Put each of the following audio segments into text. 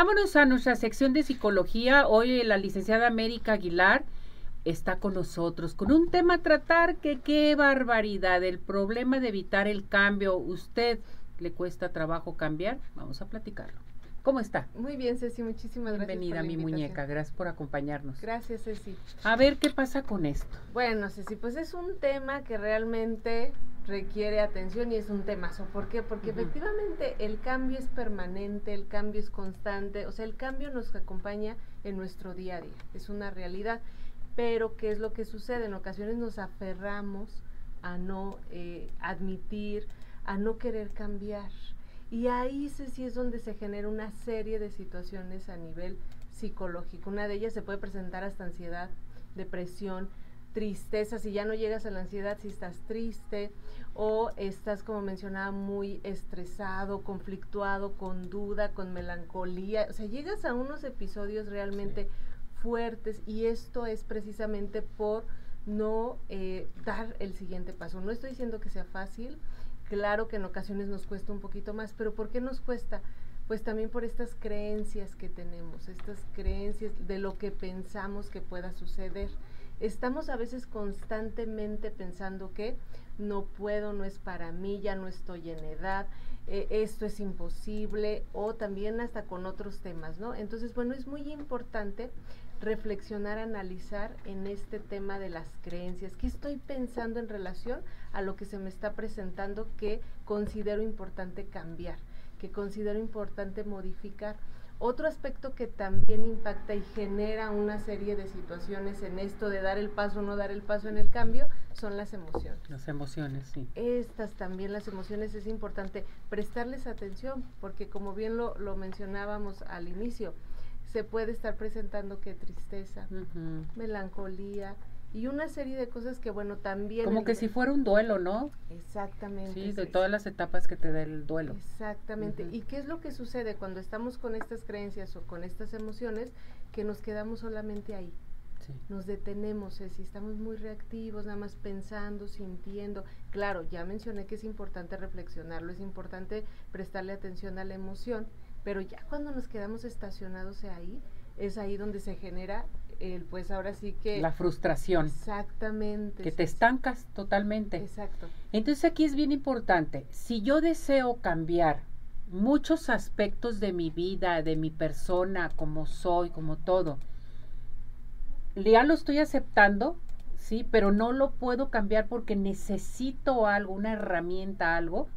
Vámonos a nuestra sección de psicología. Hoy la licenciada América Aguilar está con nosotros con un tema a tratar que qué barbaridad, el problema de evitar el cambio. ¿Usted le cuesta trabajo cambiar? Vamos a platicarlo. ¿Cómo está? Muy bien, Ceci, muchísimas gracias. Bienvenida, mi muñeca, gracias por acompañarnos. Gracias, Ceci. A ver, ¿qué pasa con esto? Bueno, Ceci, pues es un tema que realmente requiere atención y es un temazo. ¿Por qué? Porque efectivamente el cambio es permanente, el cambio es constante, o sea, el cambio nos acompaña en nuestro día a día, es una realidad. Pero, ¿qué es lo que sucede? En ocasiones nos aferramos a no eh, admitir, a no querer cambiar. Y ahí sí es donde se genera una serie de situaciones a nivel psicológico. Una de ellas se puede presentar hasta ansiedad, depresión, tristeza, si ya no llegas a la ansiedad, si estás triste o estás, como mencionaba, muy estresado, conflictuado, con duda, con melancolía, o sea, llegas a unos episodios realmente fuertes y esto es precisamente por no eh, dar el siguiente paso. No estoy diciendo que sea fácil, claro que en ocasiones nos cuesta un poquito más, pero ¿por qué nos cuesta? Pues también por estas creencias que tenemos, estas creencias de lo que pensamos que pueda suceder. Estamos a veces constantemente pensando que no puedo, no es para mí, ya no estoy en edad, eh, esto es imposible, o también hasta con otros temas, ¿no? Entonces, bueno, es muy importante reflexionar, analizar en este tema de las creencias. ¿Qué estoy pensando en relación a lo que se me está presentando que considero importante cambiar, que considero importante modificar? Otro aspecto que también impacta y genera una serie de situaciones en esto de dar el paso o no dar el paso en el cambio son las emociones. Las emociones, sí. Estas también, las emociones, es importante prestarles atención porque como bien lo, lo mencionábamos al inicio, se puede estar presentando que tristeza, melancolía y una serie de cosas que bueno también como que si fuera un duelo, ¿no? Exactamente. Sí, de todas las etapas que te da el duelo. Exactamente. ¿Y qué es lo que sucede cuando estamos con estas creencias o con estas emociones que nos quedamos solamente ahí? Sí. Nos detenemos, si estamos muy reactivos, nada más pensando, sintiendo. Claro, ya mencioné que es importante reflexionarlo, es importante prestarle atención a la emoción, pero ya cuando nos quedamos estacionados ahí, es ahí donde se genera el, pues ahora sí que... La frustración. Exactamente. Que te estancas totalmente. Exacto. Entonces aquí es bien importante, si yo deseo cambiar muchos aspectos de mi vida, de mi persona, como soy, como todo, ya lo estoy aceptando, sí, pero no lo puedo cambiar porque necesito algo, una herramienta, algo,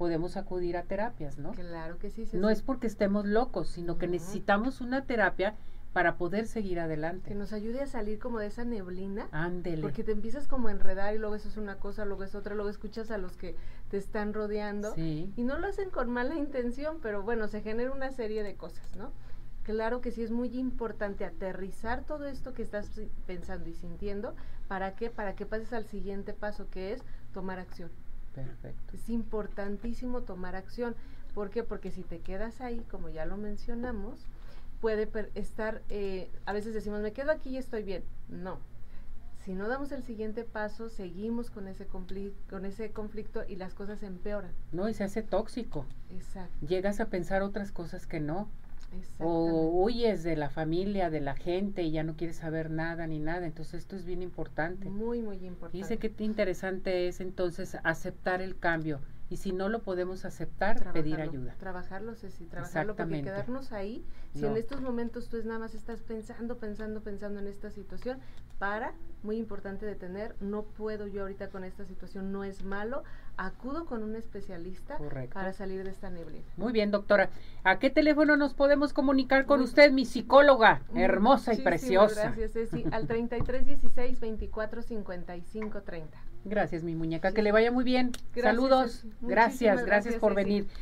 podemos acudir a terapias, ¿no? Claro que sí. no es porque estemos locos, sino que necesitamos una terapia para poder seguir adelante. Que nos ayude a salir como de esa neblina. Ándele. Porque te empiezas como a enredar y luego eso es una cosa, luego es otra, luego escuchas a los que te están rodeando. Sí. Y no lo hacen con mala intención, pero bueno, se genera una serie de cosas, ¿no? Claro que sí es muy importante aterrizar todo esto que estás pensando y sintiendo. ¿Para qué? Para que pases al siguiente paso, que es tomar acción. Perfecto. Es importantísimo tomar acción. ¿Por qué? Porque si te quedas ahí, como ya lo mencionamos, puede estar, eh, a veces decimos, me quedo aquí y estoy bien. No. Si no damos el siguiente paso, seguimos con ese, con ese conflicto y las cosas empeoran. No, y se hace tóxico. Exacto. Llegas a pensar otras cosas que no. O huyes de la familia, de la gente y ya no quieres saber nada ni nada. Entonces esto es bien importante. Muy, muy importante. Dice que interesante es entonces aceptar el cambio. Y si no lo podemos aceptar, pedir ayuda. Trabajarlo, sí, trabajarlo, porque quedarnos ahí, si en estos momentos tú nada más estás pensando, pensando, pensando en esta situación, para, muy importante detener, no puedo yo ahorita con esta situación, no es malo, acudo con un especialista para salir de esta neblina. Muy bien, doctora. ¿A qué teléfono nos podemos comunicar con usted, mi psicóloga, hermosa y preciosa? Gracias, Ceci, al 3316 24 55 30. Gracias, mi muñeca. Que le vaya muy bien. Saludos. Gracias, gracias, por venir.